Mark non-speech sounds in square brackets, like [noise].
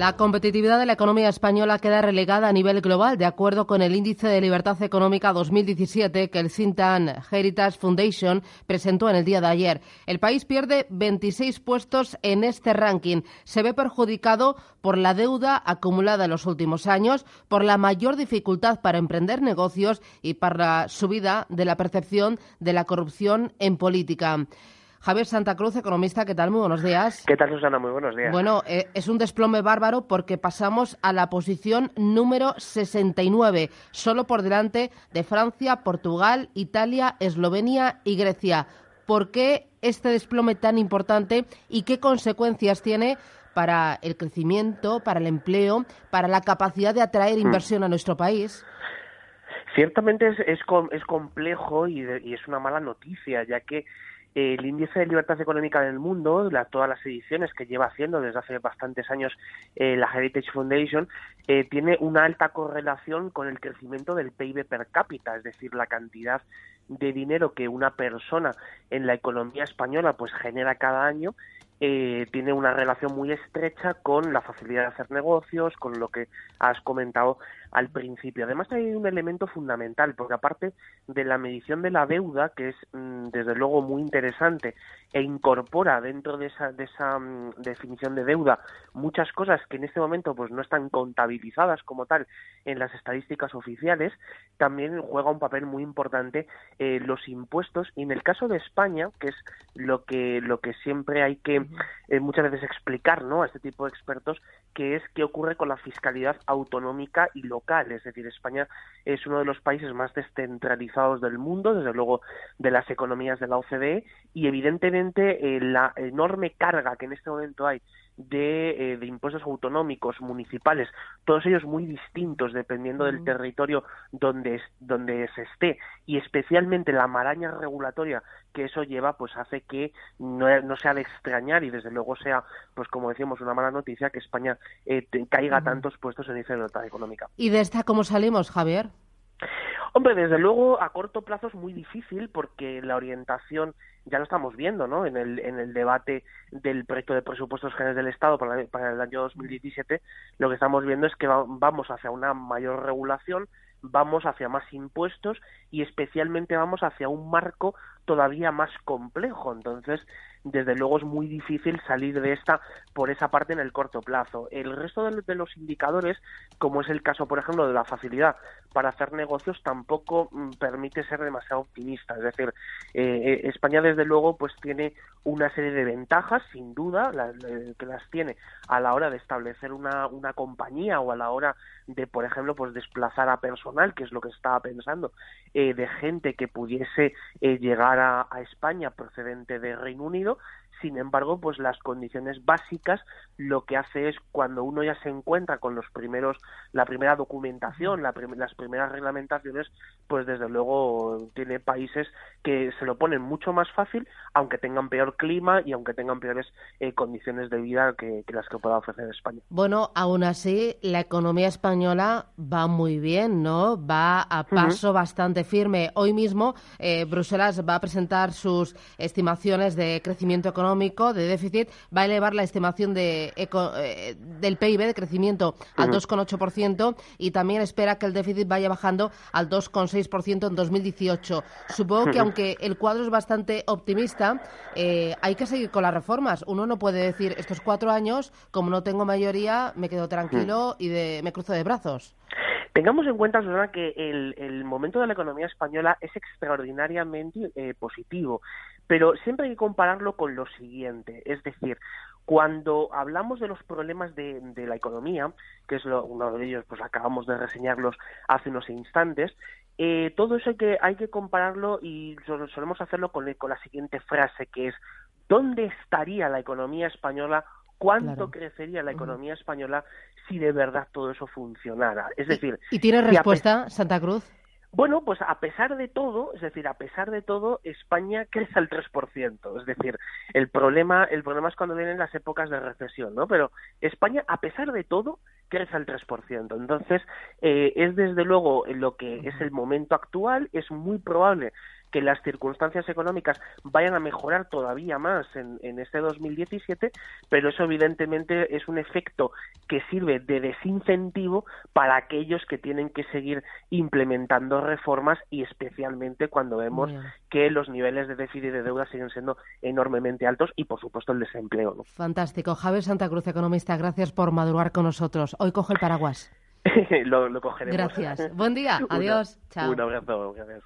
La competitividad de la economía española queda relegada a nivel global, de acuerdo con el Índice de Libertad Económica 2017 que el Cintan Heritage Foundation presentó en el día de ayer. El país pierde 26 puestos en este ranking. Se ve perjudicado por la deuda acumulada en los últimos años, por la mayor dificultad para emprender negocios y para la subida de la percepción de la corrupción en política. Javier Santa Cruz, economista, ¿qué tal? Muy buenos días. ¿Qué tal, Susana? Muy buenos días. Bueno, eh, es un desplome bárbaro porque pasamos a la posición número 69, solo por delante de Francia, Portugal, Italia, Eslovenia y Grecia. ¿Por qué este desplome tan importante y qué consecuencias tiene para el crecimiento, para el empleo, para la capacidad de atraer Hmm. inversión a nuestro país? Ciertamente es, es, com- es complejo y, de- y es una mala noticia, ya que el índice de libertad económica del mundo, la- todas las ediciones que lleva haciendo desde hace bastantes años eh, la Heritage Foundation, eh, tiene una alta correlación con el crecimiento del PIB per cápita, es decir, la cantidad de dinero que una persona en la economía española pues genera cada año eh, tiene una relación muy estrecha con la facilidad de hacer negocios, con lo que has comentado al principio. Además hay un elemento fundamental, porque aparte de la medición de la deuda, que es mm, desde luego muy interesante e incorpora dentro de esa, de esa mm, definición de deuda muchas cosas que en este momento pues no están contabilizadas como tal en las estadísticas oficiales, también juega un papel muy importante eh, los impuestos y en el caso de España, que es lo que lo que siempre hay que eh, muchas veces explicar ¿no? a este tipo de expertos, que es qué ocurre con la fiscalidad autonómica y local. Es decir, España es uno de los países más descentralizados del mundo, desde luego de las economías de la OCDE, y evidentemente eh, la enorme carga que en este momento hay de, eh, de impuestos autonómicos, municipales, todos ellos muy distintos dependiendo del territorio donde, es- donde se esté, y especialmente la maraña regulatoria que eso lleva, pues hace que no, no sea de extrañar y desde luego sea, pues como decíamos, una mala noticia que España eh, te- caiga tantos puestos en de libertad económica. ¿Y de esta cómo salimos, Javier? Hombre, desde luego a corto plazo es muy difícil porque la orientación ya lo estamos viendo, ¿no? En el, en el debate del proyecto de presupuestos generales del Estado para, para el año 2017, lo que estamos viendo es que va- vamos hacia una mayor regulación, vamos hacia más impuestos y especialmente vamos hacia un marco todavía más complejo. Entonces, desde luego es muy difícil salir de esta por esa parte en el corto plazo. El resto de, los indicadores, como es el caso, por ejemplo, de la facilidad para hacer negocios, tampoco mm, permite ser demasiado optimista. Es decir, eh, eh, España, desde luego, pues tiene una serie de ventajas, sin duda, la- que las tiene a la hora de establecer una, una compañía o a la hora de, por ejemplo, pues desplazar a personal, que es lo que estaba pensando, eh, de gente que pudiese eh, llegar a España procedente de Reino Unido. partido Sin embargo, pues las condiciones básicas lo que hace es cuando uno ya se encuentra con los primeros, la primera documentación, la prim- las primeras reglamentaciones, pues desde luego tiene países que se lo ponen mucho más fácil, aunque tengan peor clima y aunque tengan peores eh, condiciones de vida que, que las que pueda ofrecer España. Bueno, aún así, la economía española va muy bien, ¿no? Va a paso bastante firme. Hoy mismo, eh, Bruselas va a presentar sus estimaciones de crecimiento económico, de déficit, va a elevar la estimación de eco- eh, del PIB de crecimiento al 2,8% y también espera que el déficit vaya bajando al 2,6% en 2018. Supongo que aunque el cuadro es bastante optimista, eh, hay que seguir con las reformas. Uno no puede decir estos cuatro años, como no tengo mayoría, me quedo tranquilo y de- me cruzo de brazos. Tengamos en cuenta, Susana, que el, momento de la economía española es extraordinariamente eh, positivo, pero siempre hay que compararlo con lo siguiente, es decir, cuando hablamos de los problemas de, la economía, que es lo- uno de ellos, pues acabamos de reseñarlos hace unos instantes, eh, todo eso hay que, hay que compararlo y sol- solemos hacerlo con, con la siguiente frase, que es ¿dónde estaría la economía española? ¿Cuánto Claro. crecería la economía española si de verdad todo eso funcionara? Es decir, ¿Y tiene si respuesta, Santa Cruz? Bueno, pues a pesar de todo, es decir, a pesar de todo, España [laughs] crece al 3%. Es decir, el problema, el problema es cuando vienen las épocas de recesión, ¿no? Pero España, a pesar de todo, crece al 3%. Entonces, eh, es desde luego lo que es el momento actual. Es muy probable que las circunstancias económicas vayan a mejorar todavía más en, en, este 2017, pero eso evidentemente es un efecto que sirve de desincentivo para aquellos que tienen que seguir implementando reformas y especialmente cuando vemos que los niveles de déficit y de deuda siguen siendo enormemente altos y por supuesto el desempleo. ¿no? Fantástico. Javier Santa Cruz, economista, gracias por madurar con nosotros. Hoy coge el paraguas. [laughs] lo, lo cogeremos. Gracias. Buen día. [laughs] Adiós. Una, Chao. Un abrazo. Gracias.